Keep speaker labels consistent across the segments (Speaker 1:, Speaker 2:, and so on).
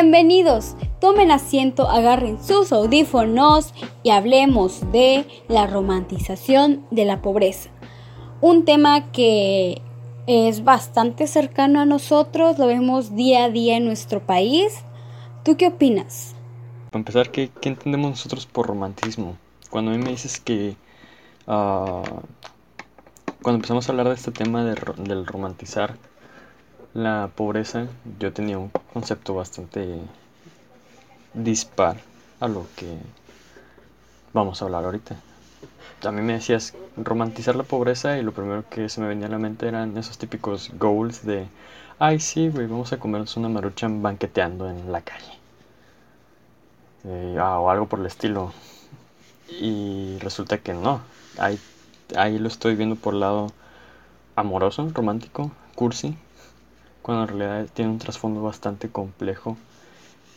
Speaker 1: Bienvenidos, tomen asiento, agarren sus audífonos y hablemos de la romantización de la pobreza. Un tema que es bastante cercano a nosotros, lo vemos día a día en nuestro país. ¿Tú qué opinas?
Speaker 2: Para empezar, ¿qué, entendemos nosotros por romantismo? Cuando a mí me dices que... Ah, cuando empezamos a hablar de este tema del romantizar la pobreza, yo tenía un concepto bastante dispar a lo que vamos a hablar ahorita. A mí me decías romantizar la pobreza y lo primero que se me venía a la mente eran esos típicos goals de, ay sí, güey, vamos a comernos una marucha banqueteando en la calle. Eh, ah, o algo por el estilo. Y resulta que no. Ahí, ahí lo estoy viendo por el lado amoroso, romántico, cursi, cuando en realidad tiene un trasfondo bastante complejo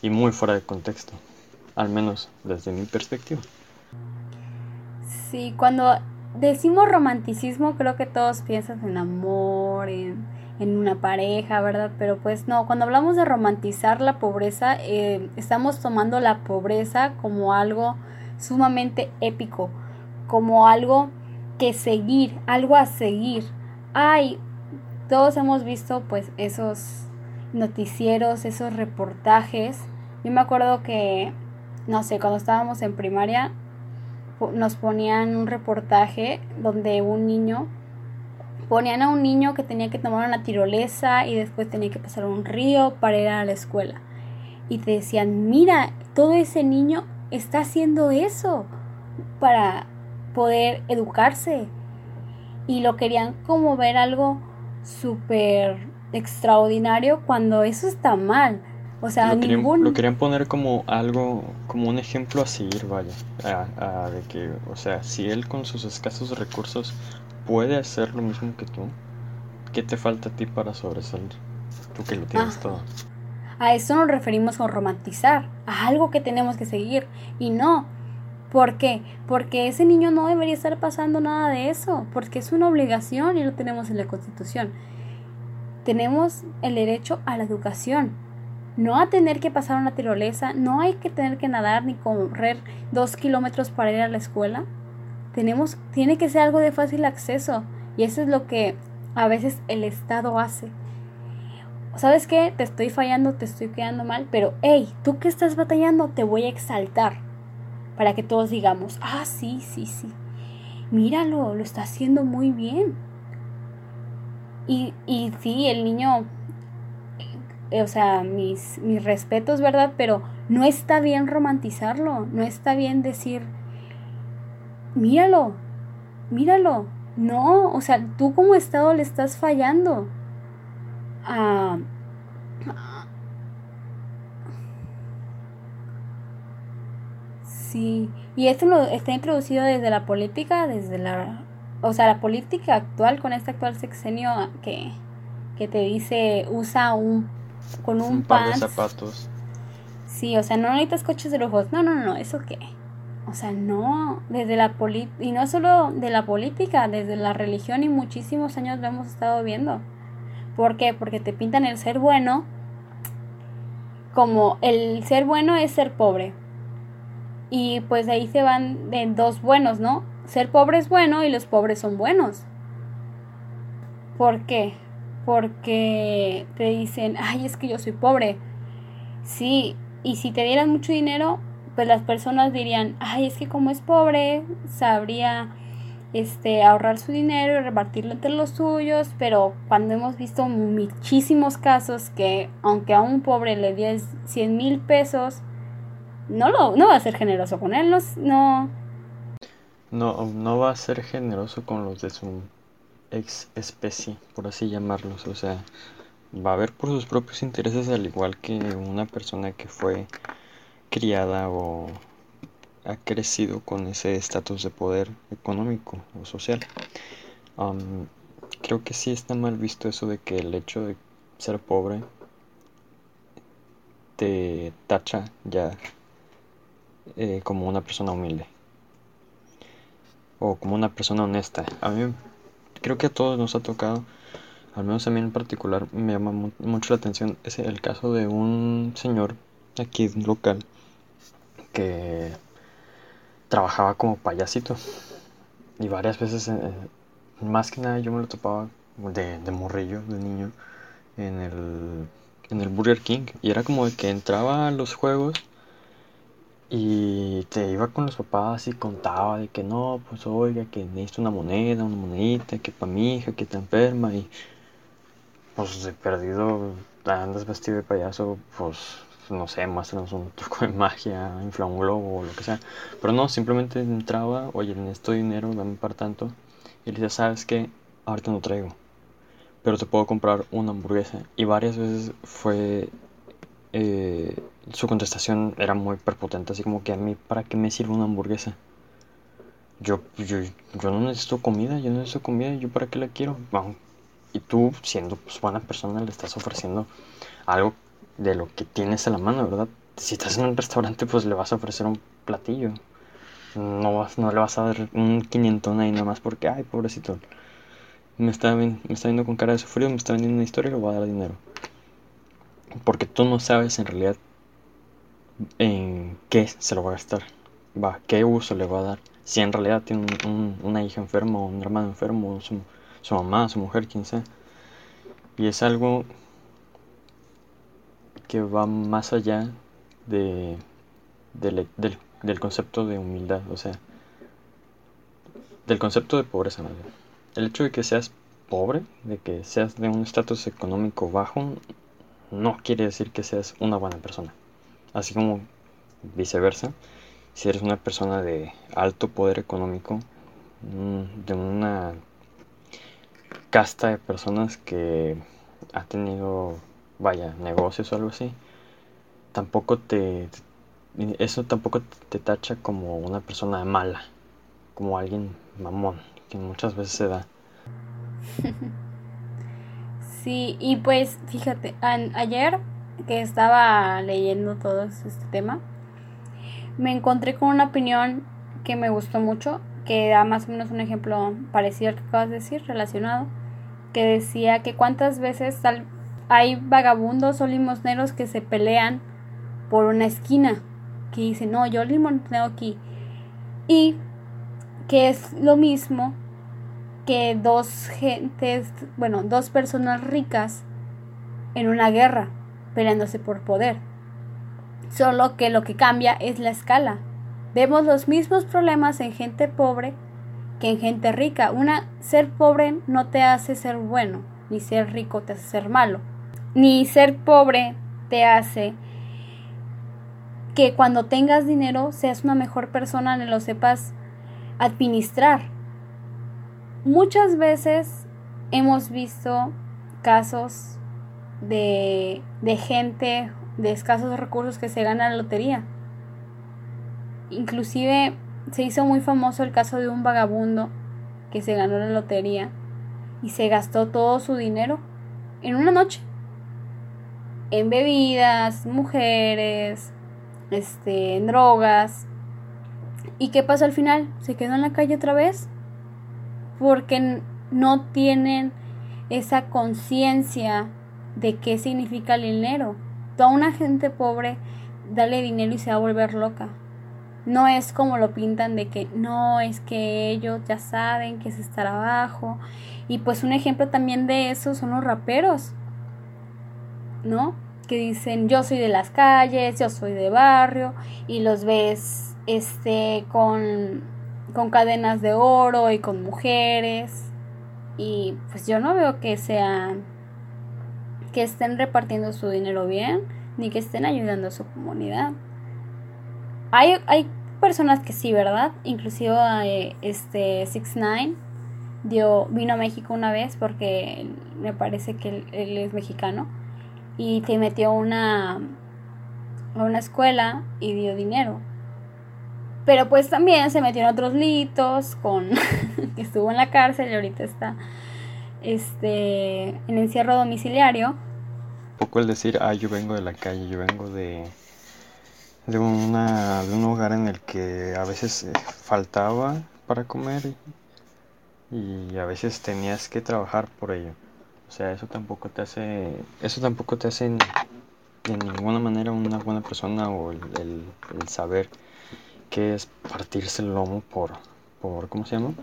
Speaker 2: y muy fuera de contexto, al menos desde mi perspectiva.
Speaker 1: Sí, cuando decimos romanticismo creo que todos piensan en amor, en, una pareja, ¿verdad? Pero pues no, cuando hablamos de romantizar la pobreza, eh, estamos tomando la pobreza como algo sumamente épico, como algo que seguir, algo a seguir. Ay, todos hemos visto pues esos noticieros, esos reportajes. Yo me acuerdo que, no sé, cuando estábamos en primaria nos ponían un reportaje donde un niño, ponían a un niño que tenía que tomar una tirolesa y después tenía que pasar un río para ir a la escuela. Y te decían, mira, todo ese niño está haciendo eso para poder educarse. Y lo querían como ver algo súper extraordinario cuando eso está mal. O sea,
Speaker 2: lo querían, lo querían poner como algo, como un ejemplo a seguir, vaya. de que, o sea, si él con sus escasos recursos puede hacer lo mismo que tú, ¿qué te falta a ti para sobresalir? Tú que lo tienes todo.
Speaker 1: A eso nos referimos con romantizar, a algo que tenemos que seguir. Y no, ¿Por qué? Porque ese niño no debería estar pasando nada de eso, porque es una obligación y lo tenemos en la Constitución. Tenemos el derecho a la educación, no a tener que pasar una tirolesa, no hay que tener que nadar ni correr dos kilómetros para ir a la escuela. Tenemos, tiene que ser algo de fácil acceso y eso es lo que a veces el Estado hace. ¿Sabes qué? Te estoy fallando, te estoy quedando mal, pero hey, tú que estás batallando, te voy a exaltar para que todos digamos, ah, sí, sí, sí, míralo, lo está haciendo muy bien. Y, y sí, el niño, eh, o sea, mis, mis respetos, ¿verdad? Pero no está bien romantizarlo, no está bien decir, míralo, míralo. No, o sea, tú como Estado le estás fallando. a Sí, y esto lo está introducido desde la política, desde la, o sea, la política actual con este actual sexenio que, que te dice usa un con un,
Speaker 2: par de zapatos.
Speaker 1: Sí, o sea, no necesitas coches de lujos. No, no, no, eso qué. O sea, no, desde la política, y no solo de la política, desde la religión y muchísimos años lo hemos estado viendo. ¿Por qué? Porque te pintan el ser bueno como el ser bueno es ser pobre. Y pues ahí se van de dos buenos, ¿no? Ser pobre es bueno y los pobres son buenos. ¿Por qué? Porque te dicen, ay, es que yo soy pobre. Sí, y si te dieran mucho dinero, pues las personas dirían, ay, es que como es pobre, sabría este, ahorrar su dinero y repartirlo entre los suyos, pero cuando hemos visto muchísimos casos que aunque a un pobre le des 100 mil pesos, no, lo, no va a ser generoso con él, no,
Speaker 2: no. No, va a ser generoso con los de su ex especie, por así llamarlos. O sea, va a ver por sus propios intereses, al igual que una persona que fue criada o ha crecido con ese estatus de poder económico o social. creo que sí está mal visto eso de que el hecho de ser pobre te tacha ya eh, como una persona humilde. O como una persona honesta. A mí creo que a todos nos ha tocado, al menos a mí en particular me llama mucho la atención el caso de un señor aquí local que trabajaba como payasito. Y varias veces, eh, más que nada yo me lo topaba de, morrillo, de niño, en el, en el Burger King. Y era como que entraba a los juegos y te iba con los papás y contaba de que no, pues oiga, que necesito una moneda, una monedita, que para mi hija que está enferma y pues de perdido andas vestido de payaso, pues no sé, muéstranos un truco de magia, infla un globo o lo que sea. Pero no, simplemente entraba, oye, necesito dinero, dame para tanto. Y le decía, ¿sabes qué? Ahorita no traigo. Pero te puedo comprar una hamburguesa. Y varias veces fue... Eh, su contestación era muy perpotente, así como que a mí, ¿para qué me sirve una hamburguesa? Yo, yo, yo no necesito comida, yo no necesito comida, ¿yo para qué la quiero? y tú, siendo pues, buena persona, le estás ofreciendo algo de lo que tienes a la mano, ¿verdad? Si estás en un restaurante, pues le vas a ofrecer un platillo. No, no le vas a dar un quinientón ahí nada más porque, ay, pobrecito, me está, me está viendo con cara de sufrido, me está vendiendo una historia y le voy a dar dinero. Porque tú no sabes en realidad en qué se lo va a gastar, va, qué uso le va a dar. Si en realidad tiene una hija enferma o un hermano enfermo, su mamá, su mujer, quien sea. Y es algo que va más allá de, del, del, concepto de humildad, o sea, del concepto de pobreza. El hecho de que seas pobre, de que seas de un estatus económico bajo, no quiere decir que seas una buena persona. Así como viceversa, si eres una persona de alto poder económico, mm, de una casta de personas que ha tenido vaya, negocios o algo así, tampoco te, eso tampoco te tacha como una persona mala, como alguien mamón, que muchas veces se da.
Speaker 1: Sí, y pues fíjate, ayer que estaba leyendo todo este tema, me encontré con una opinión que me gustó mucho, que da más o menos un ejemplo parecido al que acabas de decir, relacionado, que decía que cuántas veces hay vagabundos o limosneros que se pelean por una esquina, que dicen, no, yo limosneo aquí. Y que es lo mismo que dos gentes, bueno, dos personas ricas en una guerra, peleándose por poder. Solo que lo que cambia es la escala. Vemos los mismos problemas en gente pobre que en gente rica. Una ser pobre no te hace ser bueno, ni ser rico te hace ser malo ni ser pobre te hace que cuando tengas dinero seas una mejor persona, ni lo sepas administrar. Muchas veces hemos visto casos de, de gente de escasos recursos que se gana la lotería. Inclusive se hizo muy famoso el caso de un vagabundo que se ganó la lotería y se gastó todo su dinero en una noche en bebidas, mujeres, este, en drogas. ¿Y qué pasó al final? Se quedó en la calle otra vez porque no tienen esa conciencia de qué significa el dinero. Toda una gente pobre, dale dinero y se va a volver loca. No es como lo pintan de que no, es que ellos ya saben que es estar abajo. Y pues un ejemplo también de eso son los raperos. ¿no? Que dicen yo soy de las calles, yo soy de barrio y los ves este con, con cadenas de oro y con mujeres y pues yo no veo que sean que estén repartiendo su dinero bien ni que estén ayudando a su comunidad. Hay, hay personas que sí, ¿verdad? Inclusive eh, este Six Nine dio vino a México una vez porque me parece que él es mexicano y se metió una, a una escuela y dio dinero. Pero pues también se metió en otros litos con que estuvo en la cárcel y ahorita está este en encierro domiciliario.
Speaker 2: poco el decir, ah, yo vengo de la calle, yo vengo de de una de un hogar en el que a veces eh, faltaba para comer y a veces tenías que trabajar por ello. O sea, eso tampoco te hace, eso tampoco te hace de ninguna manera una buena persona o el, el saber que es partirse el lomo por, por ¿cómo se llama?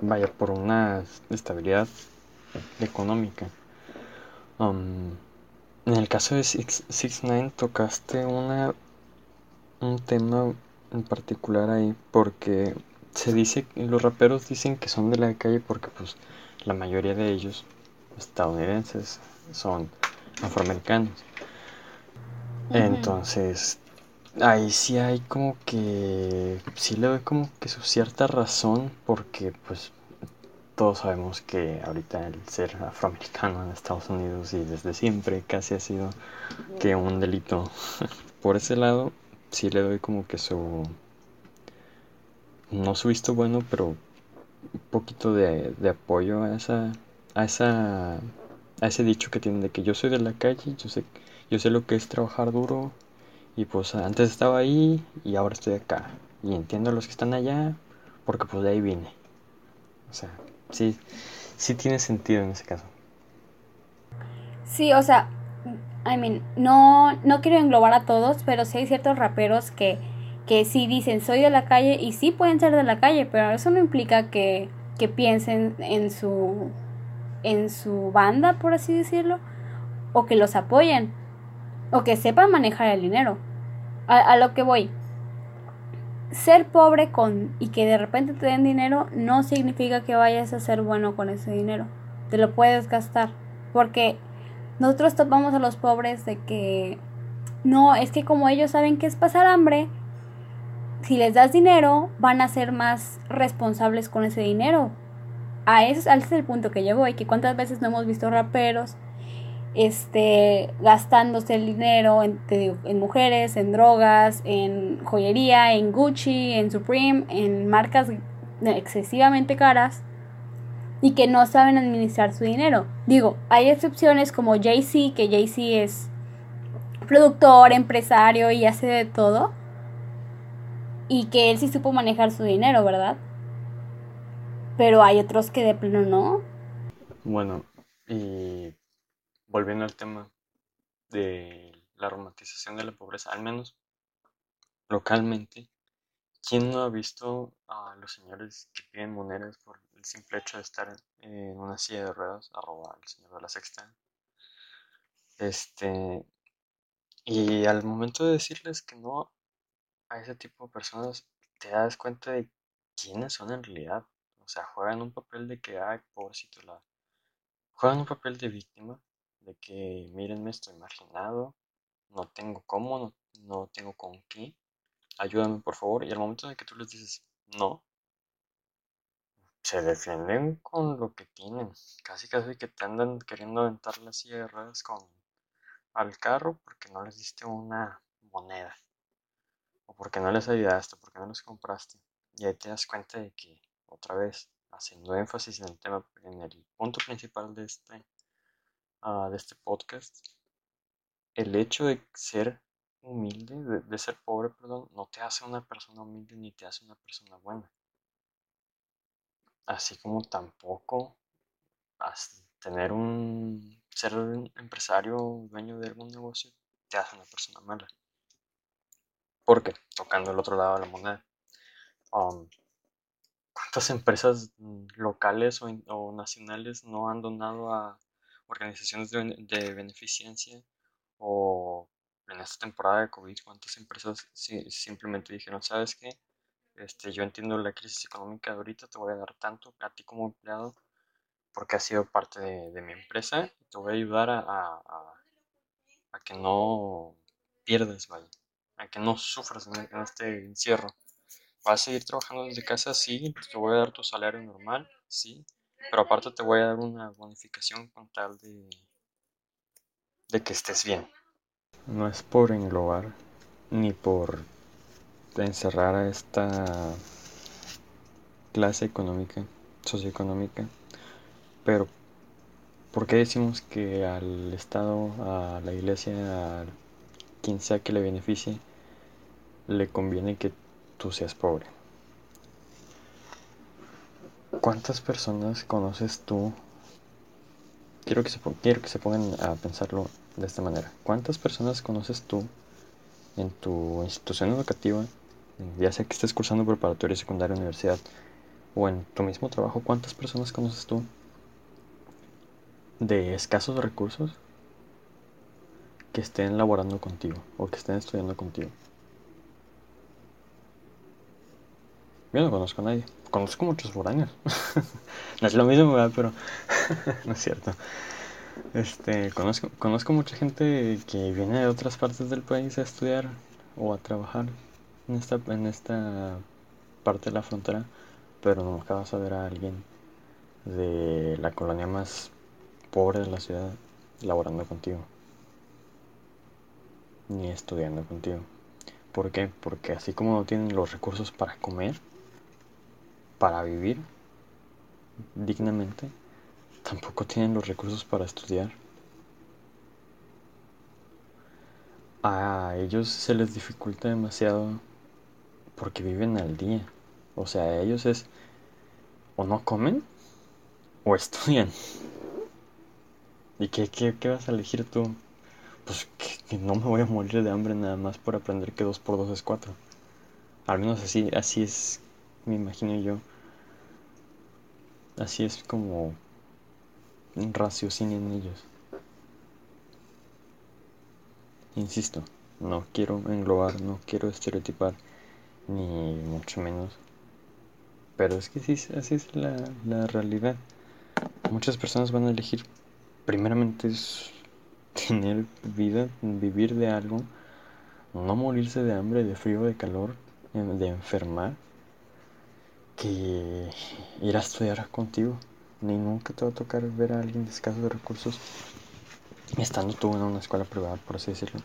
Speaker 2: Vaya, por una estabilidad económica. Um, en el caso de Six, Six Nine tocaste una un tema en particular ahí porque se dice los raperos dicen que son de la calle porque pues la mayoría de ellos estadounidenses son afroamericanos. Entonces, ahí sí hay como que sí le doy como que su cierta razón porque pues todos sabemos que ahorita el ser afroamericano en Estados Unidos y desde siempre casi ha sido que un delito. Por ese lado sí le doy como que su no su visto bueno, pero un poquito de, de apoyo a esa a esa a ese dicho que tienen de que yo soy de la calle, yo sé yo sé lo que es trabajar duro, y pues antes estaba ahí y ahora estoy acá. Y entiendo a los que están allá porque pues de ahí vine. O sea, sí, sí tiene sentido en ese caso.
Speaker 1: Sí, o sea, I mean, no, no quiero englobar a todos, pero sí hay ciertos raperos que, que sí dicen soy de la calle y sí pueden ser de la calle, pero eso no implica que, que piensen en su, en su banda, por así decirlo, o que los apoyen o que sepan manejar el dinero. A, lo que voy. Ser pobre con y que de repente te den dinero no significa que vayas a ser bueno con ese dinero. Te lo puedes gastar. Porque nosotros topamos a los pobres de que no, es que como ellos saben que es pasar hambre, si les das dinero, van a ser más responsables con ese dinero. A ese, ese es el punto que yo voy, que cuántas veces no hemos visto raperos este, gastándose el dinero en, en, mujeres, en drogas, en joyería, en Gucci, en Supreme, en marcas excesivamente caras y que no saben administrar su dinero. Digo, hay excepciones como Jay-Z, que Jay-Z es productor, empresario y hace de todo. Y que él sí supo manejar su dinero, ¿verdad? Pero hay otros que de pleno no.
Speaker 2: Bueno, y volviendo al tema de la romantización de la pobreza, al menos localmente, ¿quién no ha visto a los señores que piden monedas por el simple hecho de estar en una silla de ruedas, arroba al señor de la sexta? Este, y al momento de decirles que no a ese tipo de personas, te das cuenta de quiénes son en realidad. O sea, juegan un papel de que, ay, pobrecito, la... juegan un papel de víctima de que mírenme, estoy marginado, no tengo cómo, no, no tengo con qué, ayúdame por favor. Y al momento de que tú les dices no, se defienden con lo que tienen. Casi casi que te andan queriendo aventar las sierras con al carro porque no les diste una moneda. O porque no les ayudaste, porque no les compraste. Y ahí te das cuenta de que, otra vez, haciendo énfasis en el tema, en el punto principal de este Ah, de este podcast, el hecho de ser humilde, de, ser pobre, perdón, no te hace una persona humilde ni te hace una persona buena. Así como tampoco tener un ser un empresario, dueño de algún negocio, te hace una persona mala. Porque, tocando el otro lado de la moneda, um, ¿cuántas empresas locales o nacionales no han donado a organizaciones de, beneficencia o en esta temporada de COVID, cuántas empresas simplemente dijeron, ¿sabes qué? Este, yo entiendo la crisis económica de ahorita, te voy a dar tanto a ti como empleado porque has sido parte de, mi empresa y te voy a ayudar a, a, que no pierdas, vaya, a que no sufras en, en, este encierro. ¿Vas a seguir trabajando desde casa? Sí, te voy a dar tu salario normal, sí, pero aparte te voy a dar una bonificación con tal de, que estés bien. No es por englobar ni por encerrar a esta clase económica, socioeconómica, pero ¿por qué decimos que al Estado, a la iglesia, a quien sea que le beneficie, le conviene que tú seas pobre? ¿Cuántas personas conoces tú quiero que, se, quiero que se pongan a pensarlo de esta manera. ¿Cuántas personas conoces tú en tu institución educativa, ya sea que estés cursando preparatoria, secundaria, universidad, o en tu mismo trabajo, cuántas personas conoces tú de escasos recursos que estén laborando contigo o que estén estudiando contigo? Yo no conozco a nadie. Conozco muchos foráneos. no es lo mismo, ¿verdad? Pero no es cierto. Este, conozco, conozco mucha gente que viene de otras partes del país a estudiar o a trabajar en esta, en esta parte de la frontera, pero nunca vas a ver a alguien de la colonia más pobre de la ciudad laborando contigo, ni estudiando contigo. ¿Por qué? Porque así como no tienen los recursos para comer, para vivir dignamente, tampoco tienen los recursos para estudiar. A ellos se les dificulta demasiado porque viven al día. O sea, a ellos es o no comen o estudian. ¿Y qué, qué, vas a elegir tú? Pues que, no me voy a morir de hambre nada más por aprender que 2 por 2 es 4. Al menos así, así es, me imagino yo. Así es como raciocinen ellos. Insisto, no quiero englobar, no quiero estereotipar, ni mucho menos. Pero es que sí, así es la, la realidad. Muchas personas van a elegir, primeramente, tener vida, vivir de algo, no morirse de hambre, de frío, de calor, de enfermar, ir a estudiar contigo ni nunca te va a tocar ver a alguien de escasos recursos estando tú en una escuela privada, por así decirlo,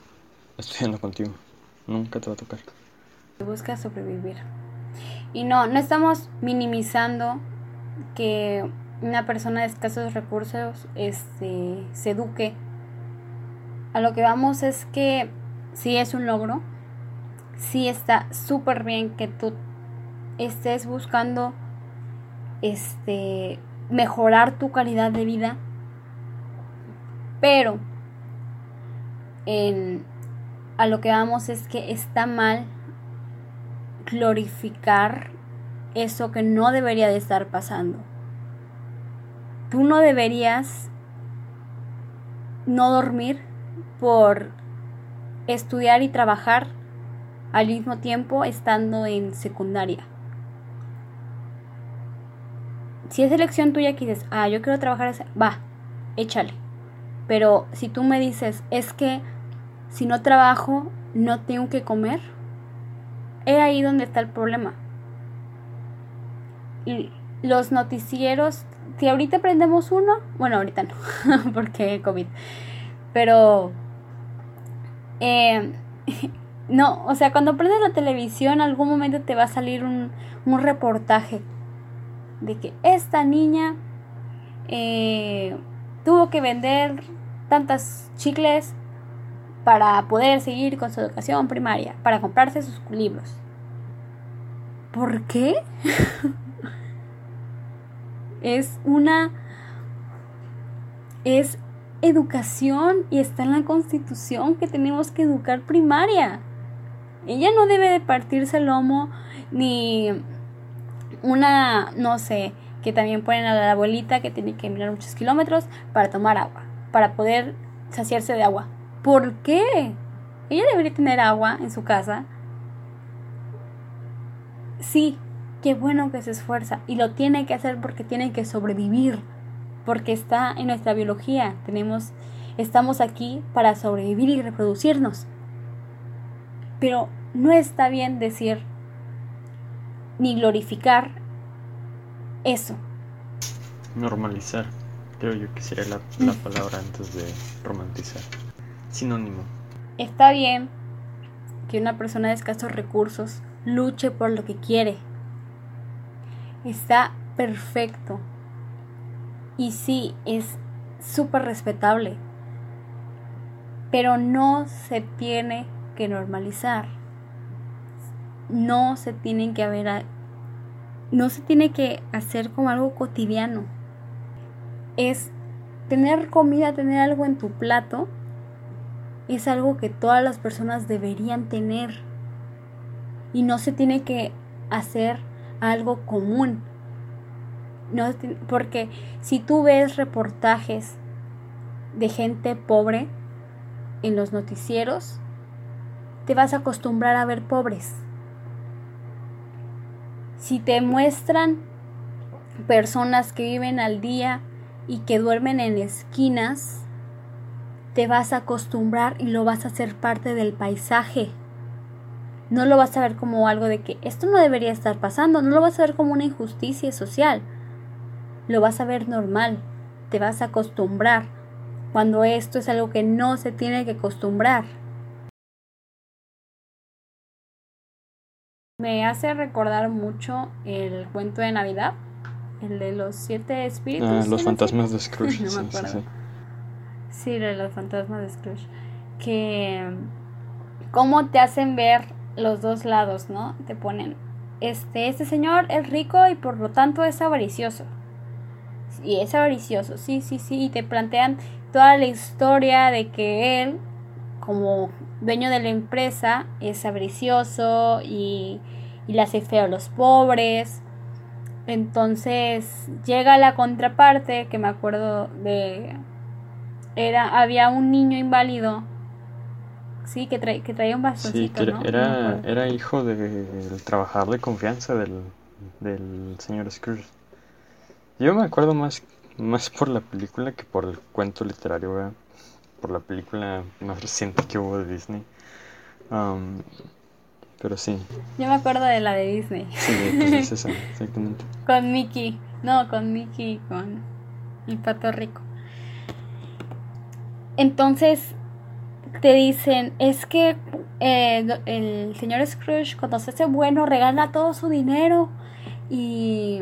Speaker 2: estudiando contigo. Nunca te va a tocar.
Speaker 1: Busca sobrevivir. Y no, no estamos minimizando que una persona de escasos recursos este, se eduque. A lo que vamos es que sí es un logro, sí está súper bien que tú estés buscando este mejorar tu calidad de vida, pero en, a lo que vamos es que está mal glorificar eso que no debería de estar pasando. Tú no deberías no dormir por estudiar y trabajar al mismo tiempo estando en secundaria si es elección tuya que dices, ah, yo quiero trabajar, va, échale. Pero si tú me dices, es que si no trabajo, no tengo que comer, es ahí donde está el problema. Y los noticieros, si ahorita prendemos uno, bueno, ahorita no, porque COVID, pero eh, no, o sea, cuando prendes la televisión, algún momento te va a salir un, un reportaje de que esta niña eh, tuvo que vender tantas chicles para poder seguir con su educación primaria, para comprarse sus libros. ¿Por qué? es una... es educación y está en la constitución que tenemos que educar primaria. Ella no debe de partirse el lomo ni una, no sé, que también ponen a la abuelita que tiene que mirar muchos kilómetros para tomar agua, para poder saciarse de agua. ¿Por qué? Ella debería tener agua en su casa. Sí, qué bueno que se esfuerza y lo tiene que hacer porque tiene que sobrevivir, porque está en nuestra biología. Tenemos estamos aquí para sobrevivir y reproducirnos. Pero no está bien decir ni glorificar eso.
Speaker 2: Normalizar, creo yo que sería la, la mm. palabra antes de romantizar. Sinónimo.
Speaker 1: Está bien que una persona de escasos recursos luche por lo que quiere. Está perfecto. Y sí, es súper respetable. Pero no se tiene que normalizar no se tienen que haber no se tiene que hacer como algo cotidiano. Es tener comida, tener algo en tu plato, es algo que todas las personas deberían tener. Y no se tiene que hacer algo común. No, porque si tú ves reportajes de gente pobre en los noticieros, te vas a acostumbrar a ver pobres. Si te muestran personas que viven al día y que duermen en esquinas, te vas a acostumbrar y lo vas a hacer parte del paisaje. No lo vas a ver como algo de que esto no debería estar pasando, no lo vas a ver como una injusticia social. Lo vas a ver normal, te vas a acostumbrar cuando esto es algo que no se tiene que acostumbrar. Me hace recordar mucho el cuento de Navidad el de los siete espíritus.
Speaker 2: Ah, los fantasmas de Scrooge.
Speaker 1: no me acuerdo. Sí, de los fantasmas de Scrooge. Que. ¿Cómo te hacen ver los dos lados, no? Te ponen. Este, este señor es rico y por lo tanto es avaricioso. Y es avaricioso, sí, sí, sí. Y te plantean toda la historia de que él, como dueño de la empresa, es avaricioso y, y le hace feo a los pobres. Entonces llega la contraparte, que me acuerdo de... Era, había un niño inválido, sí, que, que traía un bastoncito,
Speaker 2: sí, era, era hijo del trabajador de confianza del, del señor Scrooge. Yo me acuerdo más, más por la película que por el cuento literario, por la película más reciente que hubo de Disney. Um, pero sí.
Speaker 1: Yo me acuerdo de la de Disney.
Speaker 2: Sí, pues es esa, exactamente.
Speaker 1: con Mickey. No, con Mickey con el pato rico. Entonces te dicen, es que eh, el señor Scrooge cuando se hace bueno regala todo su dinero y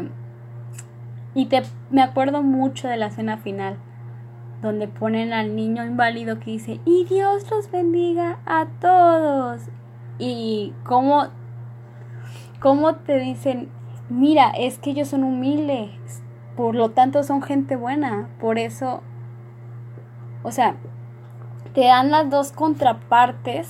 Speaker 1: y te me acuerdo mucho de la escena final donde ponen al niño inválido que dice y Dios los bendiga a todos y cómo, cómo te dicen, mira, es que ellos son humildes, por lo tanto son gente buena, por eso, o sea, te dan las dos contrapartes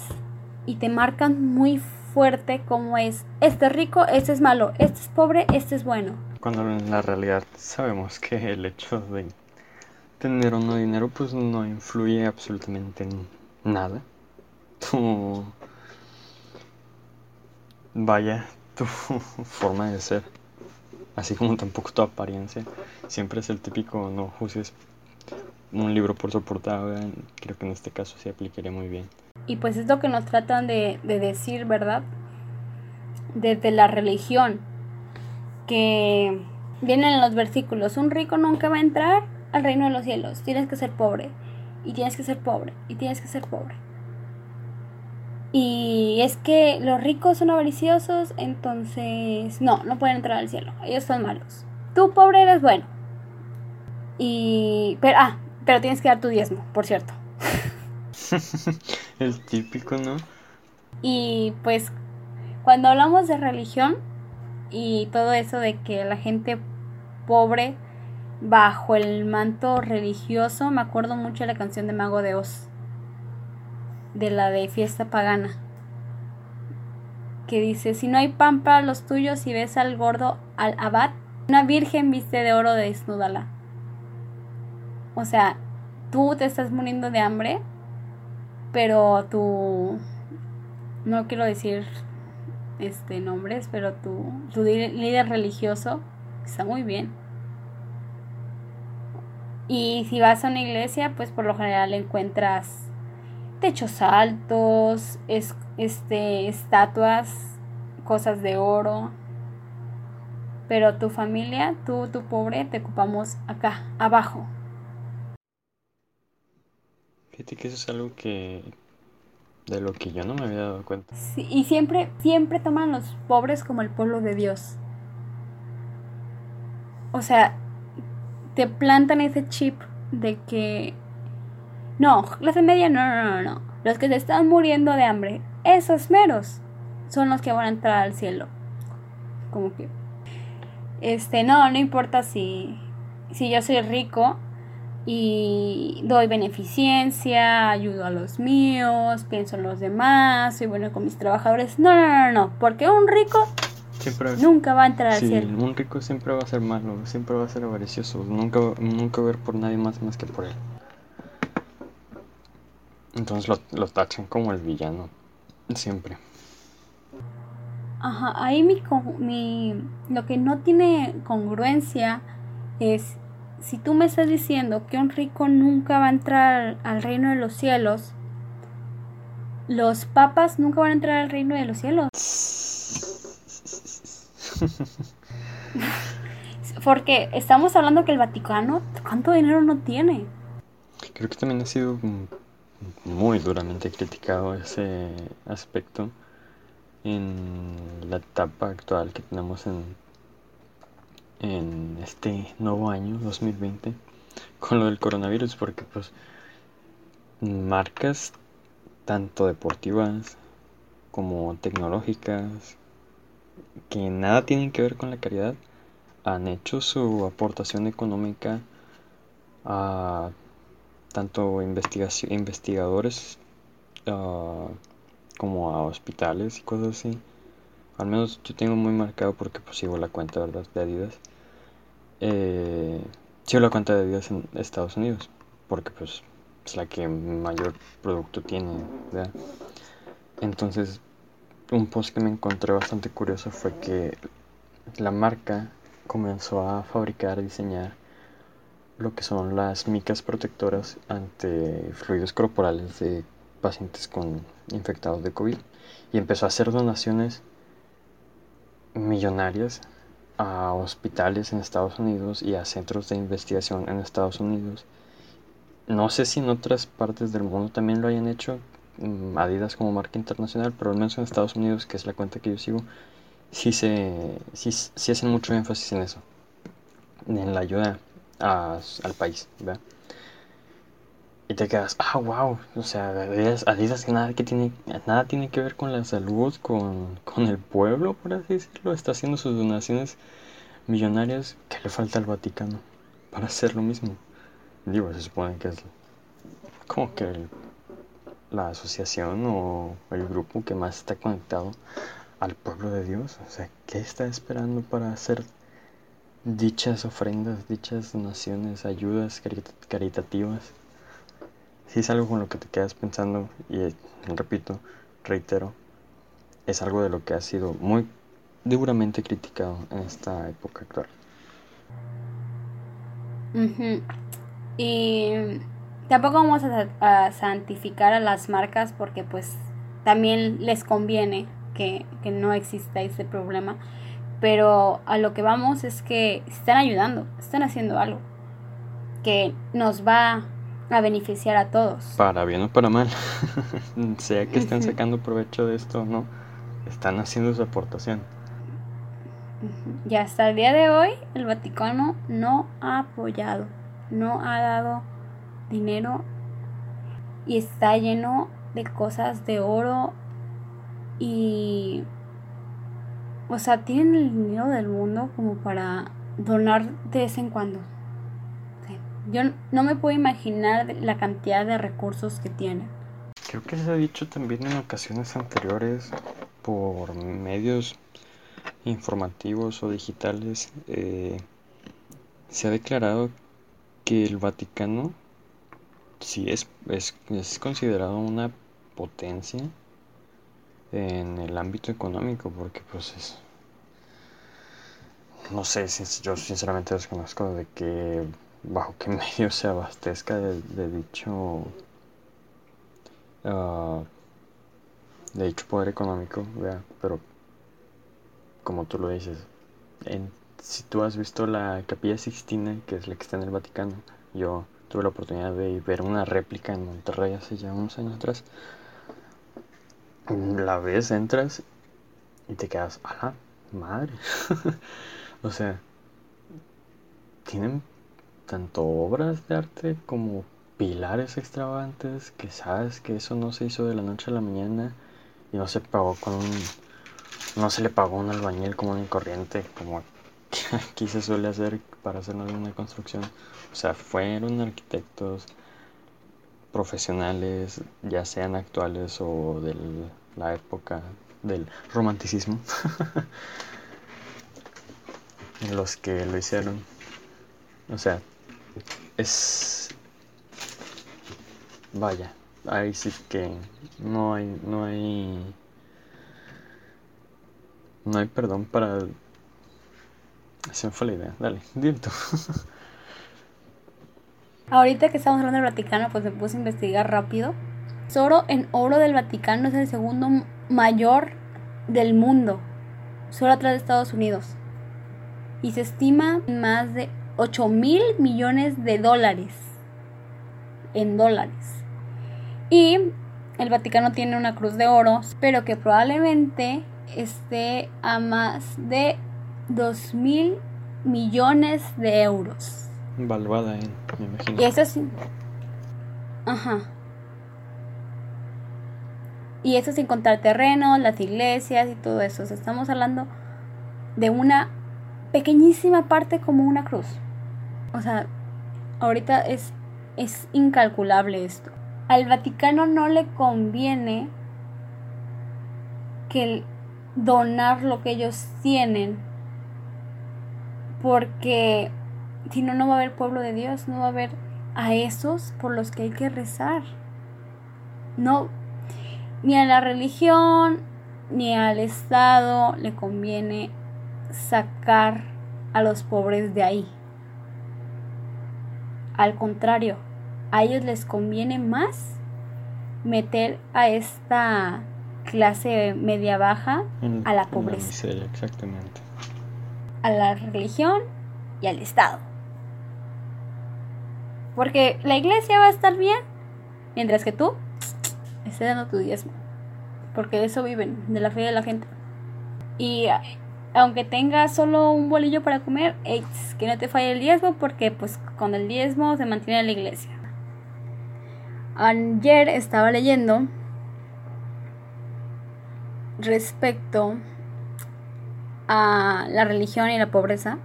Speaker 1: y te marcan muy fuerte cómo es, este es rico, este es malo, este es pobre, este es bueno.
Speaker 2: Cuando en la realidad sabemos que el hecho de tener o no dinero pues no influye absolutamente en nada. Tú vaya tu forma de ser, así como tampoco tu apariencia. Siempre es el típico no juzgues un libro por su portada, creo que en este caso se aplicaría muy bien.
Speaker 1: Y pues es lo que nos tratan de, de decir, ¿verdad? Desde la religión, que vienen en los versículos, un rico nunca va a entrar al reino de los cielos, tienes que ser pobre, y tienes que ser pobre, y tienes que ser pobre. Y es que los ricos son avariciosos, entonces no, no pueden entrar al cielo. Ellos son malos. Tú, pobre, eres bueno. Y. Pero, ah, pero tienes que dar tu diezmo, por cierto.
Speaker 2: El típico, ¿no?
Speaker 1: Y pues, cuando hablamos de religión y todo eso de que la gente pobre bajo el manto religioso, me acuerdo mucho de la canción de Mago de Oz de la de fiesta pagana, que dice, si no hay pan para los tuyos y ves al gordo al abad, una virgen viste de oro desnúdala. O sea, tú te estás muriendo de hambre, pero tú, no quiero decir este nombres, pero tu, tu líder religioso está muy bien. Y si vas a una iglesia, pues por lo general encuentras techos altos, es, este, estatuas, cosas de oro. Pero tu familia, tú, tu pobre, te ocupamos acá, abajo.
Speaker 2: Fíjate que eso es algo que de lo que yo no me había dado cuenta.
Speaker 1: y siempre, siempre toman los pobres como el pueblo de Dios. O sea, te plantan ese chip de que no, clase media no, no, no, no. Los que se están muriendo de hambre, esos meros, son los que van a entrar al cielo. Como que, este, no, no importa si, si yo soy rico, y doy beneficencia, ayudo a los míos, pienso en los demás, soy bueno con mis trabajadores. No, no, no, no, porque un rico nunca va a entrar al cielo.
Speaker 2: Un rico siempre va a ser malo, siempre va a ser avaricioso, nunca, nunca va a ver por nadie más más que por él. Entonces lo, lo tachan como el villano, siempre.
Speaker 1: Ajá, ahí mi, mi, lo que no tiene congruencia es si tú me estás diciendo que un rico nunca va a entrar al reino de los cielos, los papas nunca van a entrar al reino de los cielos. Porque estamos hablando que el Vaticano, ¿cuánto dinero no tiene?
Speaker 2: Creo que también ha sido muy duramente criticado ese aspecto en la etapa actual que tenemos en este nuevo año 2020 con lo del coronavirus porque pues marcas tanto deportivas como tecnológicas que nada tienen que ver con la caridad han hecho su aportación económica a tanto investigadores ah, como a hospitales y cosas así al menos yo tengo muy marcado porque pues sigo la cuenta ¿verdad? de Adidas. Eh, sigo la cuenta de Adidas en Estados Unidos porque pues es la que mayor producto tiene. Entonces un post que me encontré bastante curioso fue que la marca comenzó a fabricar, diseñar lo que son las micas protectoras ante fluidos corporales de pacientes con infectados de COVID y empezó a hacer donaciones millonarias a hospitales en Estados Unidos y a centros de investigación en Estados Unidos. No sé si en otras partes del mundo también lo hayan hecho, Adidas como marca internacional, pero al menos en Estados Unidos, que es la cuenta que yo sigo, sí, se, sí, sí hacen mucho énfasis en eso, en la ayuda al país. ¿verdad? y te quedas, ah, wow, o sea, Adidas, nada, que tiene, nada tiene que ver con la salud, con, con el pueblo, por así decirlo, está haciendo sus donaciones millonarias que le falta al Vaticano para hacer lo mismo. Digo, se supone que es como que la asociación o el grupo que más está conectado al pueblo de Dios. O sea, ¿qué está esperando para hacer dichas ofrendas, dichas donaciones, ayudas caritativas? si es algo con lo que te quedas pensando y eh, repito, reitero, es algo de lo que ha sido muy duramente criticado en esta época actual.
Speaker 1: Y tampoco vamos a, santificar a las marcas porque pues también les conviene que, que no exista ese problema. Pero a lo que vamos es que están ayudando, están haciendo algo que nos va a beneficiar a todos.
Speaker 2: Para bien o para mal, sea que estén sacando provecho de esto o no, están haciendo su aportación.
Speaker 1: Y hasta el día de hoy el Vaticano no ha apoyado, no ha dado dinero y está lleno de cosas de oro y... O sea, tienen el dinero del mundo como para donar de vez en cuando. Yo no me puedo imaginar la cantidad de recursos que tienen.
Speaker 2: Creo que se ha dicho también en ocasiones anteriores por medios informativos o digitales, eh, se ha declarado que el Vaticano sí es, es, es considerado una potencia en el ámbito económico, porque pues es... No sé, yo sinceramente desconozco de que bajo qué medio se abastezca de, dicho ah, de dicho poder económico pero como tú lo dices si tú has visto la capilla Sixtina que es la que está en el Vaticano yo tuve la oportunidad de ver una réplica en Monterrey hace ya unos años atrás. La ves entras y te quedas a la madre o sea tienen tanto obras de arte como pilares extravagantes que sabes que eso no se hizo de la noche a la mañana y no se pagó con un no se le pagó un albañil como un corriente como aquí se suele hacer para hacer una construcción. O sea, fueron arquitectos profesionales, ya sean actuales o de la época del romanticismo, los que lo hicieron. O sea, es... Vaya, ahí sí que no hay, no hay, no hay perdón para... Se me fue la idea, dale, dime
Speaker 1: Ahorita que estamos hablando del Vaticano, pues me puse a investigar rápido. Solo en oro del Vaticano es el segundo mayor del mundo, solo atrás de Estados Unidos. Y se estima más de 8 mil millones de dólares. En dólares. Y el Vaticano tiene una cruz de oro, pero que probablemente esté a más de 2 mil millones de euros.
Speaker 2: Valuada, eh, me imagino.
Speaker 1: Y eso sí. Ajá. Y eso sin contar terrenos, las iglesias y todo eso. estamos hablando de una pequeñísima parte como una cruz. O sea, ahorita es, es incalculable esto. Al Vaticano no le conviene que donar lo que ellos tienen porque si no, no va a haber pueblo de Dios, no va a haber a esos por los que hay que rezar. No, ni a la religión ni al Estado le conviene sacar a los pobres de ahí. Al contrario, a ellos les conviene más meter a esta clase media baja a la pobreza.
Speaker 2: exactamente.
Speaker 1: A la religión y al Estado. Porque la iglesia va a estar bien mientras que tú estés dando tu diezmo. Porque de eso viven, de la fe de la gente. Y aunque tengas solo un bolillo para comer, que no te falle el diezmo porque pues con el diezmo se mantiene la iglesia. Ayer estaba leyendo respecto a la religión y la pobreza.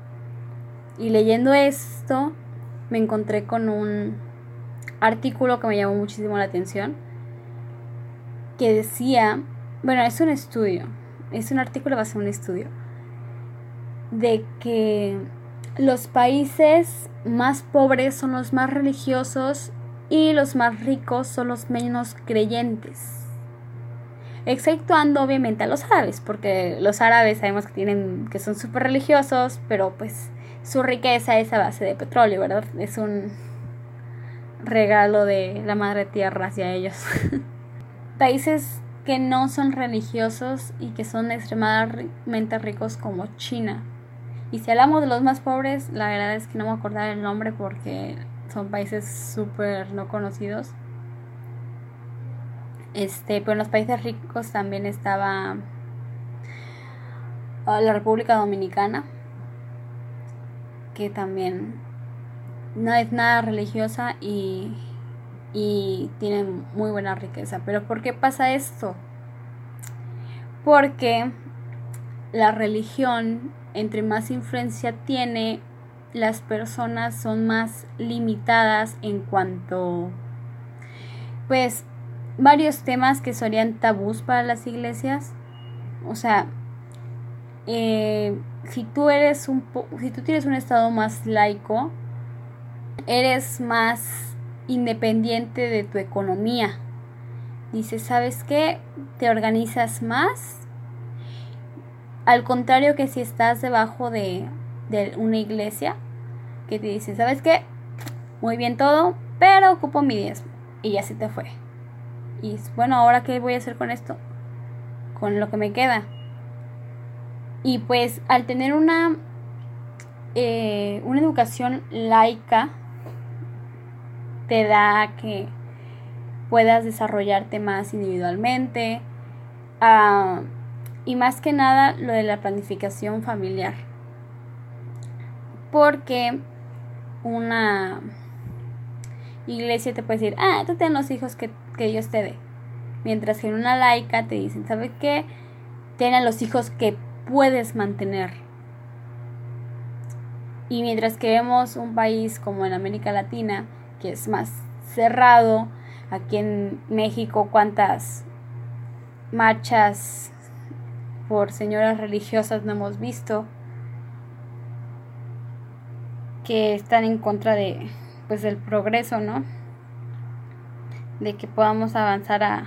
Speaker 1: Y leyendo esto, me encontré con un artículo que me llamó muchísimo la atención, que decía, bueno, es un estudio, es un artículo basado en un estudio, de que los países más pobres son los más religiosos y los más ricos son los menos creyentes. Exceptuando obviamente a los árabes, porque los árabes sabemos que tienen que son súper religiosos, pero pues su riqueza es a base de petróleo, ¿verdad? Es un regalo de la madre tierra hacia ellos. Países que no son religiosos y que son extremadamente ricos como China. Y si hablamos de los más pobres, la verdad es que no me acordar el nombre porque son países súper no conocidos. Este, pero en los países ricos también estaba ah, la República Dominicana, que también no es nada religiosa y, y tiene muy buena riqueza. Pero ¿por qué pasa esto? Porque la religión, entre más influencia tiene, las personas son más limitadas en cuanto, pues, varios temas que serían tabús para las iglesias. O sea, eh, si tú eres un si tú tienes un estado más laico, eres más independiente de tu economía. Dices, ¿sabes qué? Te organizas más. Al contrario que si estás debajo de, de una iglesia, que te dice, ¿sabes qué? Muy bien todo, pero ocupo mi diezmo. Y ya se te fue. Y bueno, ¿ahora qué voy a hacer con esto? Con lo que me queda. Y pues al tener una, eh, una educación laica, te da que puedas desarrollarte más individualmente. Ah, y más que nada lo de la planificación familiar. Porque una iglesia te puede decir, ah, tú ten los hijos que, que Dios te dé. Mientras que en una laica te dicen, ¿sabes qué? Ten los hijos que puedes mantener. Y mientras que vemos un país como en América Latina, que es más cerrado, aquí en México, cuántas marchas por señoras religiosas no hemos visto que están en contra de pues del progreso, ¿no? De que podamos avanzar a,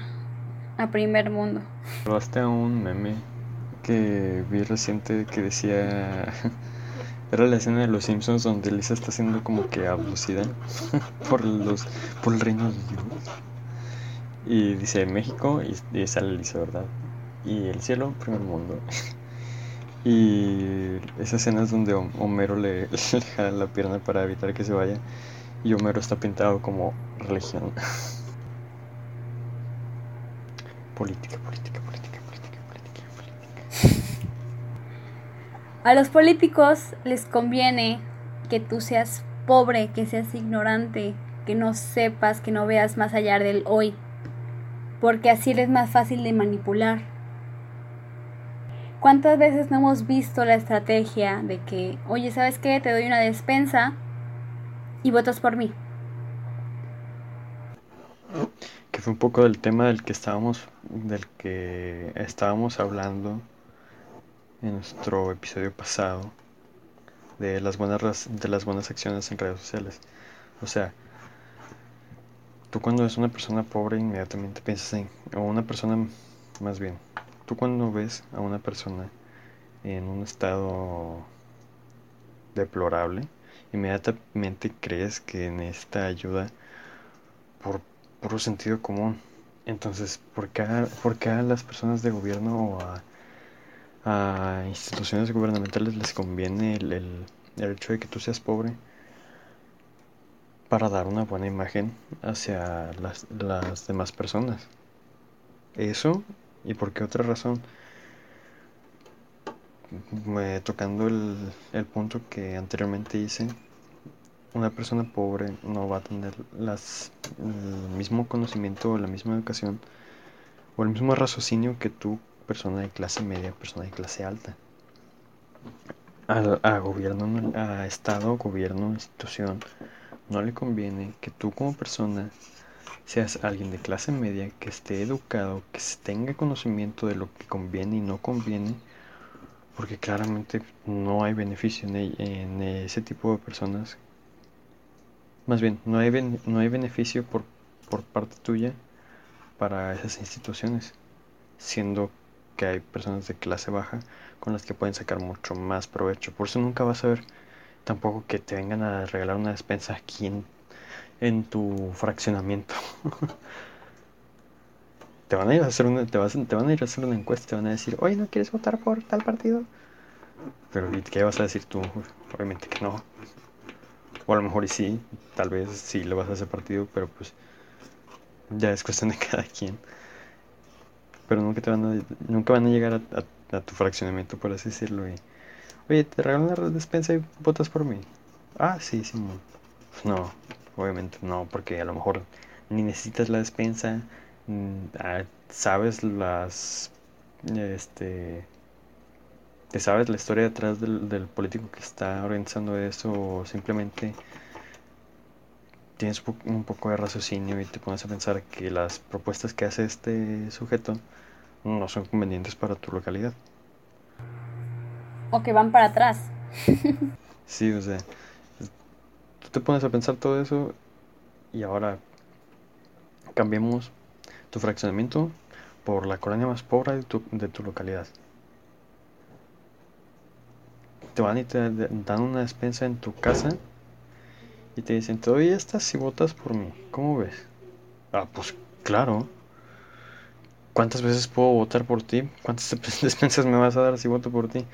Speaker 1: a primer mundo.
Speaker 2: Hasta un meme que vi reciente que decía era la escena de los Simpsons donde Lisa está siendo como que abducida por los por el reino de Dios y dice México y, y sale Lisa verdad y el cielo primer mundo y esa escena es donde Homero le, le jala la pierna para evitar que se vaya y Homero está pintado como religión política política política
Speaker 1: A los políticos les conviene que tú seas pobre, que seas ignorante, que no sepas, que no veas más allá del hoy, porque así eres más fácil de manipular. ¿Cuántas veces no hemos visto la estrategia de que, oye, ¿sabes qué? Te doy una despensa y votas por mí?
Speaker 2: Que fue un poco del tema del que estábamos, del que estábamos hablando en nuestro episodio pasado de las buenas de las buenas acciones en redes sociales. O sea, tú cuando ves una persona pobre inmediatamente piensas en o una persona más bien. Tú cuando ves a una persona en un estado deplorable, inmediatamente crees que necesita ayuda por puro sentido común. Entonces, ¿por qué, ¿por qué a las personas de gobierno o a instituciones gubernamentales les conviene el, hecho de que tú seas pobre para dar una buena imagen hacia las, demás personas. Eso, y por qué otra razón, me, tocando el, el punto que anteriormente hice, una persona pobre no va a tener las, el mismo conocimiento o la misma educación o el mismo raciocinio que tú persona de clase media, persona de clase alta. a gobierno, a Estado, gobierno, institución, no le conviene que tú como persona seas alguien de clase media, que esté educado, que tenga conocimiento de lo que conviene y no conviene, porque claramente no hay beneficio en, en ese tipo de personas. Más bien, no hay, no hay beneficio por, por parte tuya para esas instituciones, siendo que hay personas de clase baja con las que pueden sacar mucho más provecho. Por eso nunca vas a ver tampoco que te vengan a regalar una despensa aquí en, tu fraccionamiento. te van a ir a hacer una, te, vas, te van a ir a hacer una encuesta, te van a decir, oye, ¿no quieres votar por tal partido? Pero qué vas a decir tú? Obviamente que no. O a lo mejor y sí, tal vez sí le vas a ese partido, pero pues ya es cuestión de cada quien pero nunca te van a, nunca van a llegar a, tu fraccionamiento, por así decirlo. Oye, ¿te regalan la despensa y votas por mí? Ah, sí, sí. No, obviamente no, porque a lo mejor ni necesitas la despensa, mm, ah, sabes las, este, te sabes la historia detrás del, del político que está organizando eso o simplemente tienes un poco de raciocinio y te pones a pensar que las propuestas que hace este sujeto no son convenientes para tu localidad.
Speaker 1: O que van para atrás.
Speaker 2: sí, o sea, tú te pones a pensar todo eso y ahora cambiemos tu fraccionamiento por la colonia más pobre de tu, de tu localidad. Te van y te dan una despensa en tu casa y te dicen, todavía estás si votas por mí. ¿Cómo ves? Ah, pues claro. ¿Cuántas veces puedo votar por ti? ¿Cuántas despensas me vas a dar si voto por ti?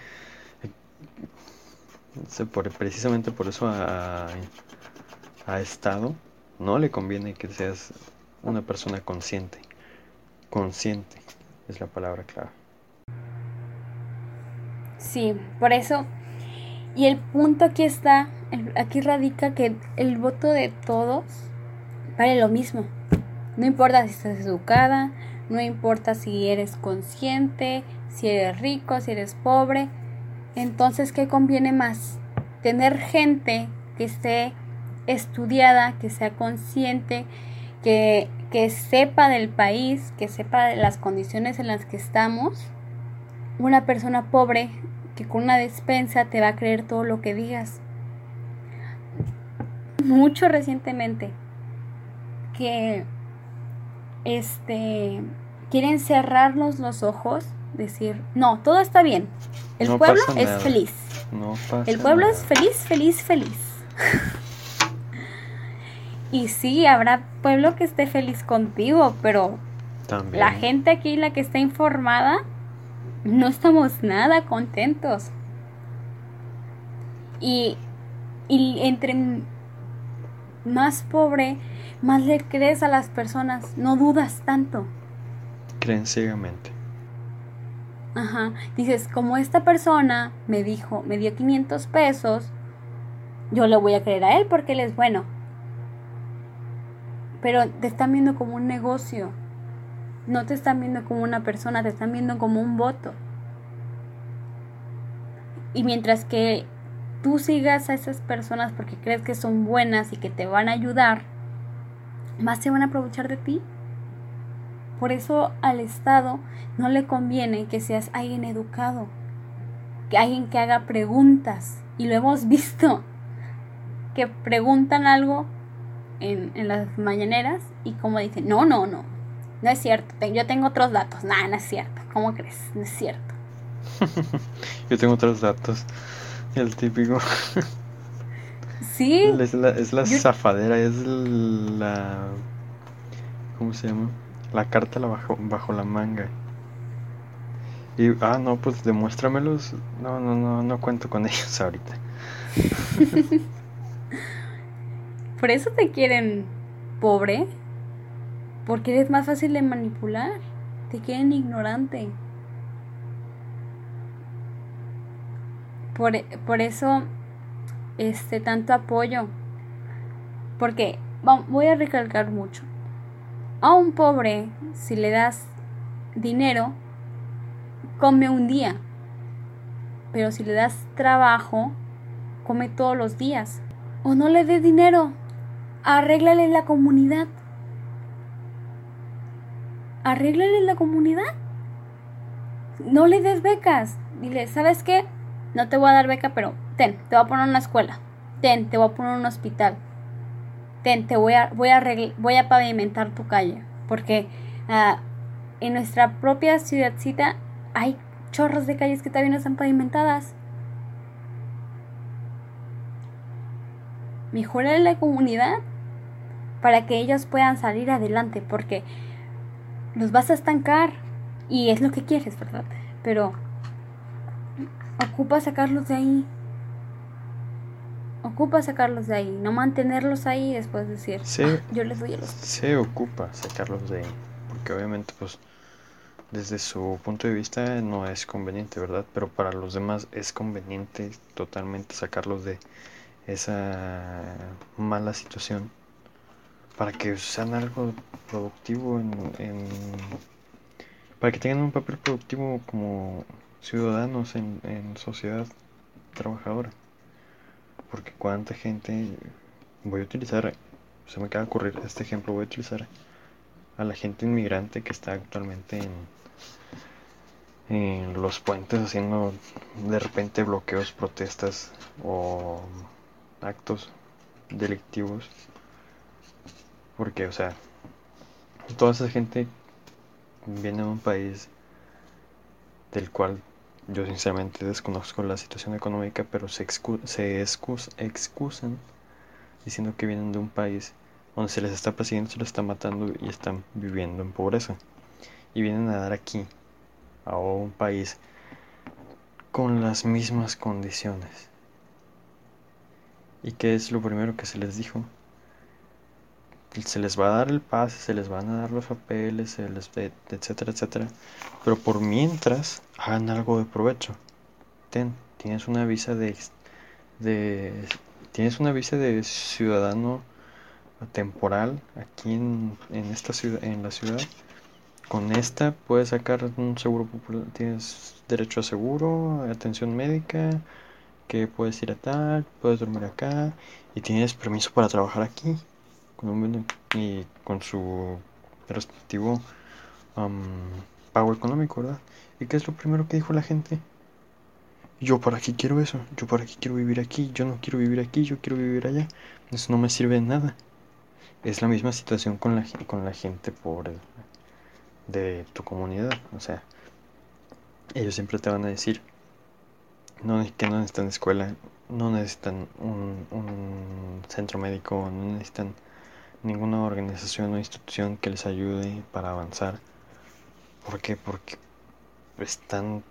Speaker 2: precisamente por eso a, a Estado no le conviene que seas una persona consciente. Consciente es la palabra clave.
Speaker 1: Sí, por eso. Y el punto aquí está aquí radica que el voto de todos vale lo mismo. No importa si estás educada, no importa si eres consciente, si eres rico, si eres pobre. Entonces, ¿qué conviene más? tener gente que esté estudiada, que sea consciente, que, que sepa del país, que sepa de las condiciones en las que estamos. Una persona pobre que con una despensa te va a creer todo lo que digas. Mucho recientemente que este quieren cerrarnos los ojos, decir, no, todo está bien. El pueblo es feliz. El pueblo es feliz, feliz, feliz. y sí, habrá pueblo que esté feliz contigo, pero la gente aquí, la que está informada, no estamos nada contentos. Y, y entre más pobre, más le crees a las personas, no dudas tanto.
Speaker 2: Creen ciegamente.
Speaker 1: Ajá, dices, como esta persona me dijo, me dio 500 pesos, yo le voy a creer a él porque él es bueno. Pero te están viendo como un negocio. No te están viendo como una persona, te están viendo como un voto. Y mientras que tú sigas a esas personas porque crees que son buenas y que te van a ayudar, más se van a aprovechar de ti. Por eso al Estado no le conviene que seas alguien educado, que alguien que haga preguntas. Y lo hemos visto que preguntan algo en, las mañaneras y como dicen, no, no, no, no es cierto, yo tengo otros datos, nada, no es cierto, ¿cómo crees? No es cierto.
Speaker 2: yo tengo otros datos, el típico.
Speaker 1: sí.
Speaker 2: Es la, es la zafadera, es la... ¿Cómo se llama? La carta la bajo, bajo la manga. Y, ah, no, pues demuéstramelos. No, no, no, no cuento con ellos ahorita.
Speaker 1: Por eso te quieren pobre. Porque eres más fácil de manipular. Te quieren ignorante. Por, por eso, este, tanto apoyo. Porque, voy a recalcar mucho. A un pobre, si le das dinero, come un día. Pero si le das trabajo, come todos los días. O no le dé dinero, arréglale la comunidad. Arréglale la comunidad. No le des becas. Dile, ¿sabes qué? No te voy a dar beca, pero ten, te voy a poner una escuela. Ten, te voy a poner un hospital. Ten, te voy a, voy a, voy a pavimentar tu calle. Porque ah, en nuestra propia ciudadcita hay chorros de calles que todavía no están pavimentadas. Mejorale la comunidad para que ellos puedan salir adelante, porque los vas a estancar y es lo que quieres, ¿verdad? Pero ocupa sacarlos de ahí. Ocupa sacarlos de ahí, no mantenerlos ahí y después decir, ah, yo les doy a los...
Speaker 2: Se ocupa sacarlos de ahí, porque obviamente pues desde su punto de vista no es conveniente, ¿verdad? Pero para los demás es conveniente totalmente sacarlos de esa mala situación para que sean algo productivo en, para que tengan un papel productivo como ciudadanos en, en sociedad trabajadora. Porque cuánta gente voy a utilizar se me acaba de ocurrir este ejemplo voy a utilizar a la gente inmigrante que está actualmente en, en los puentes haciendo de repente bloqueos protestas o actos delictivos porque, o sea, toda esa gente viene de un país del cual yo sinceramente desconozco la situación económica, pero se, se excusan diciendo que vienen de un país donde se les está persiguiendo, se les está matando y están viviendo en pobreza. Y vienen a dar aquí, a un país con las mismas condiciones. ¿Y qué es lo primero que se les dijo? Se les va a dar el pase, se les van a dar los papeles, etcétera, etcétera. Pero por mientras, hagan algo de provecho. Tienes una visa de, de tienes una visa de ciudadano temporal aquí en, en esta ciudad, en la ciudad. Con esta puedes sacar un seguro popular, tienes derecho a seguro, atención médica, que puedes ir a tal, puedes dormir acá y tienes permiso para trabajar aquí y con su respectivo pago económico, ¿verdad? ¿Y qué es lo primero que dijo la gente? Yo para qué quiero eso, yo para qué quiero vivir aquí, yo no quiero vivir aquí, yo quiero vivir allá. Eso no me sirve de nada. Es la misma situación con la, con la gente pobre de tu comunidad. O sea, ellos siempre te van a decir no, que no necesitan escuela, no necesitan un, un centro médico, no necesitan ninguna organización o institución que les ayude para avanzar. ¿Por qué? Porque están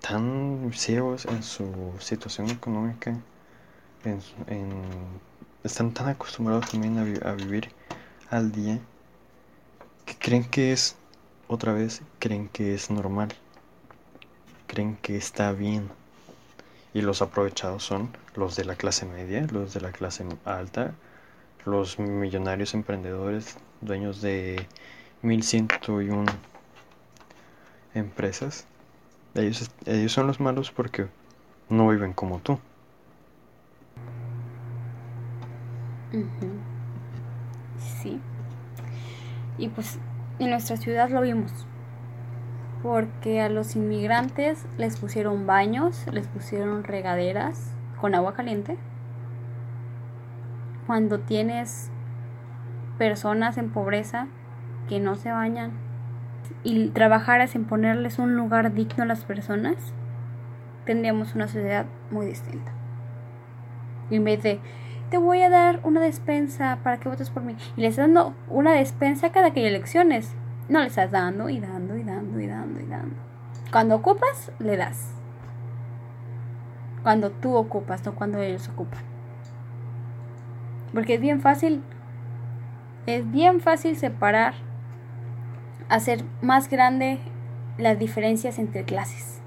Speaker 2: tan ciegos en su situación económica, en, están tan acostumbrados también a, vivir al día, que creen que es, otra vez, creen que es normal, creen que está bien. Y los aprovechados son los de la clase media, los de la clase alta, los millonarios emprendedores, dueños de 1101 empresas ellos, ellos son los malos porque no viven como tú.
Speaker 1: Sí. Y pues en nuestra ciudad lo vimos. Porque a los inmigrantes les pusieron baños, les pusieron regaderas con agua caliente. Cuando tienes personas en pobreza que no se bañan, y trabajaras en ponerles un lugar digno a las personas, tendríamos una sociedad muy distinta. Y en vez de, te voy a dar una despensa para que votes por mí, y les estás dando una despensa cada que hay elecciones, no le estás dando y dando y dando y dando y dando. Cuando ocupas, le das. Cuando tú ocupas, no cuando ellos ocupan. Porque es bien fácil, es bien fácil separar hacer más grande las diferencias entre clases.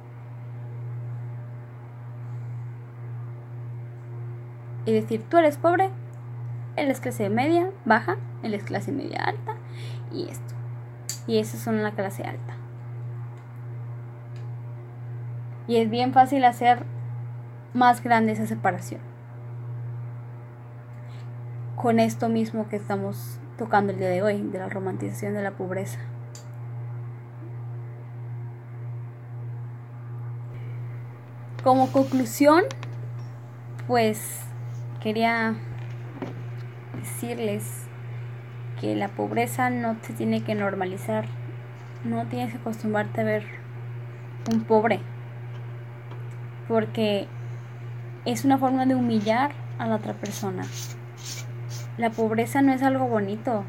Speaker 1: Y decir, tú eres pobre, él es clase media, baja, él es clase media alta y esto. Y esos son la clase alta. Y es bien fácil hacer más grande esa separación. Con esto mismo que estamos tocando el día de hoy, de la romantización de la pobreza. Como conclusión, pues quería decirles que la pobreza no se tiene que normalizar. No tienes que acostumbrarte a ver un pobre. Porque es una forma de humillar a la otra persona. La pobreza no es algo bonito.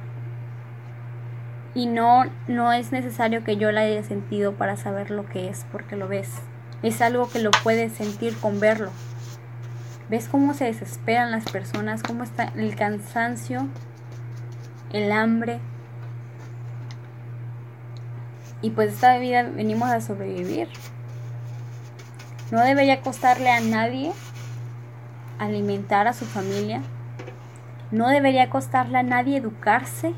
Speaker 1: Y no, no es necesario que yo la haya sentido para saber lo que es, porque lo ves. Es algo que lo puedes sentir con verlo. ¿Ves cómo se desesperan las personas? ¿Cómo está el cansancio? El hambre. Y pues esta vida venimos a sobrevivir. No debería costarle a nadie alimentar a su familia. No debería costarle a nadie educarse.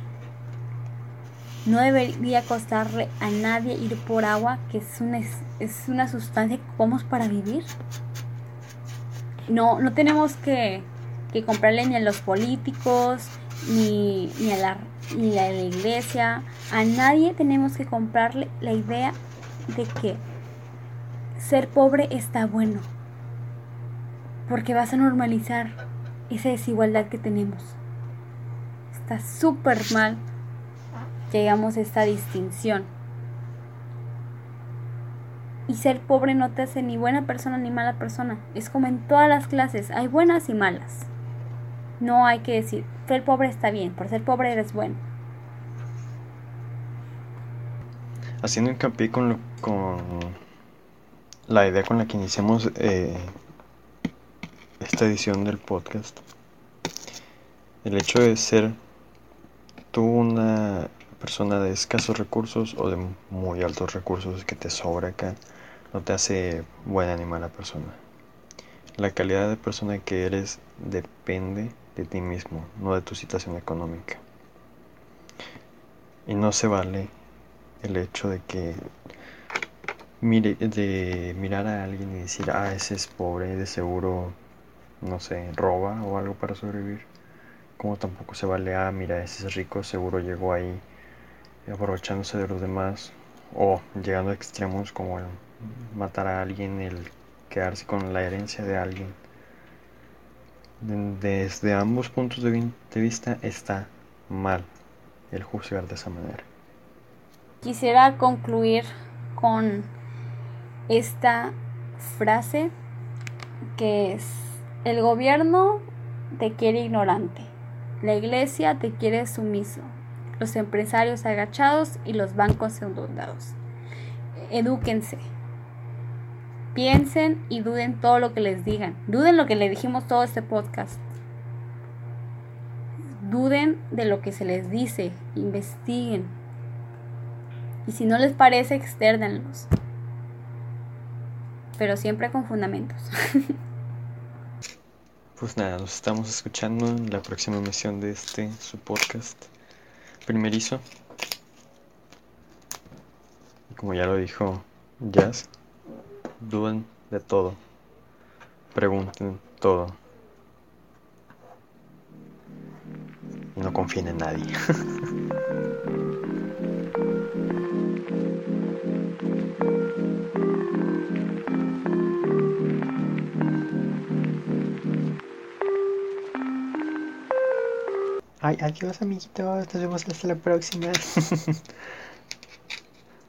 Speaker 1: No debería costarle a nadie ir por agua, que es una, es una sustancia que ocupamos para vivir. No, no tenemos que, que comprarle ni a los políticos, ni, ni, a la, ni a la iglesia. A nadie tenemos que comprarle la idea de que ser pobre está bueno. Porque vas a normalizar esa desigualdad que tenemos. Está súper mal llegamos a esta distinción. Y ser pobre no te hace ni buena persona ni mala persona. Es como en todas las clases, hay buenas y malas. No hay que decir, ser pobre está bien, por ser pobre eres bueno.
Speaker 2: Haciendo hincapié con, lo, con la idea con la que iniciamos eh, esta edición del podcast, el hecho de ser tú una persona de escasos recursos o de muy altos recursos que te sobra acá no te hace buena ni mala persona. La calidad de persona que eres depende de ti mismo, no de tu situación económica. Y no se vale el hecho de que mire, de mirar a alguien y decir, ah, ese es pobre, de seguro, no sé, roba o algo para sobrevivir. Como tampoco se vale, ah, mira, ese es rico, seguro llegó ahí aprovechándose de los demás o llegando a extremos como matar a alguien, el quedarse con la herencia de alguien. Desde ambos puntos de vista está mal el juzgar de esa manera.
Speaker 1: Quisiera concluir con esta frase que es, el gobierno te quiere ignorante, la iglesia te quiere sumiso, los empresarios agachados y los bancos endeudados. Edúquense. Piensen y duden todo lo que les digan. Duden lo que le dijimos todo este podcast. Duden de lo que se les dice. Investiguen. Y si no les parece, externenlos. Pero siempre con fundamentos.
Speaker 2: pues nada, nos estamos escuchando en la próxima emisión de este, su podcast primerizo. Como ya lo dijo Jazz, duden de todo, pregunten todo. Y no confíen en nadie. Adiós amiguitos, nos vemos hasta la próxima.